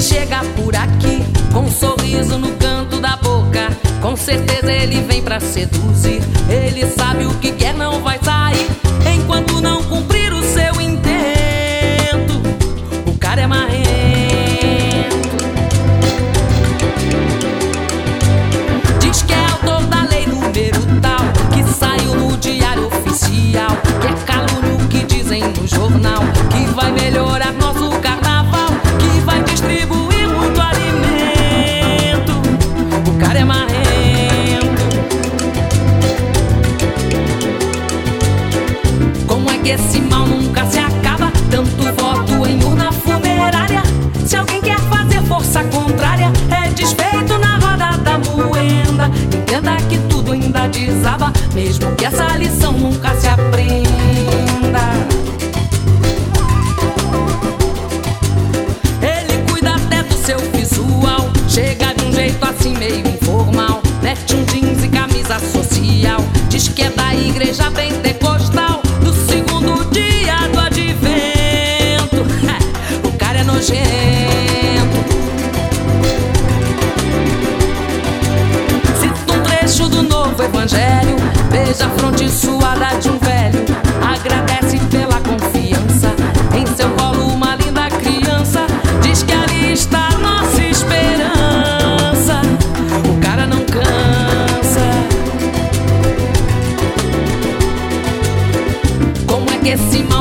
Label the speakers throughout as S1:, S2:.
S1: chega por aqui com um sorriso no canto da boca, com certeza ele vem pra seduzir. Ele sabe o que quer, não vai sair enquanto não cumprir o seu intento. O cara é marrento. Mesmo que essa lição nunca se aprenda. Ele cuida até do seu visual. Chega de um jeito assim meio informal. Mete um jeans e camisa social. Diz que é da igreja pentecostal. Que esse mal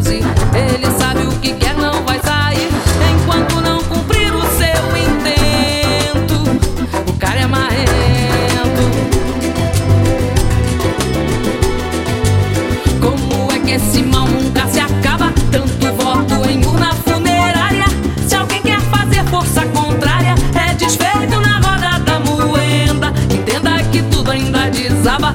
S1: grande. Ele sabe o que quer, não vai sair enquanto não cumprir o seu intento. O cara é marrento. Como é que esse mal nunca se acaba? Tanto voto em urna funerária. Se alguém quer fazer força contrária, é desfeito na roda da moenda. Entenda que tudo ainda desaba.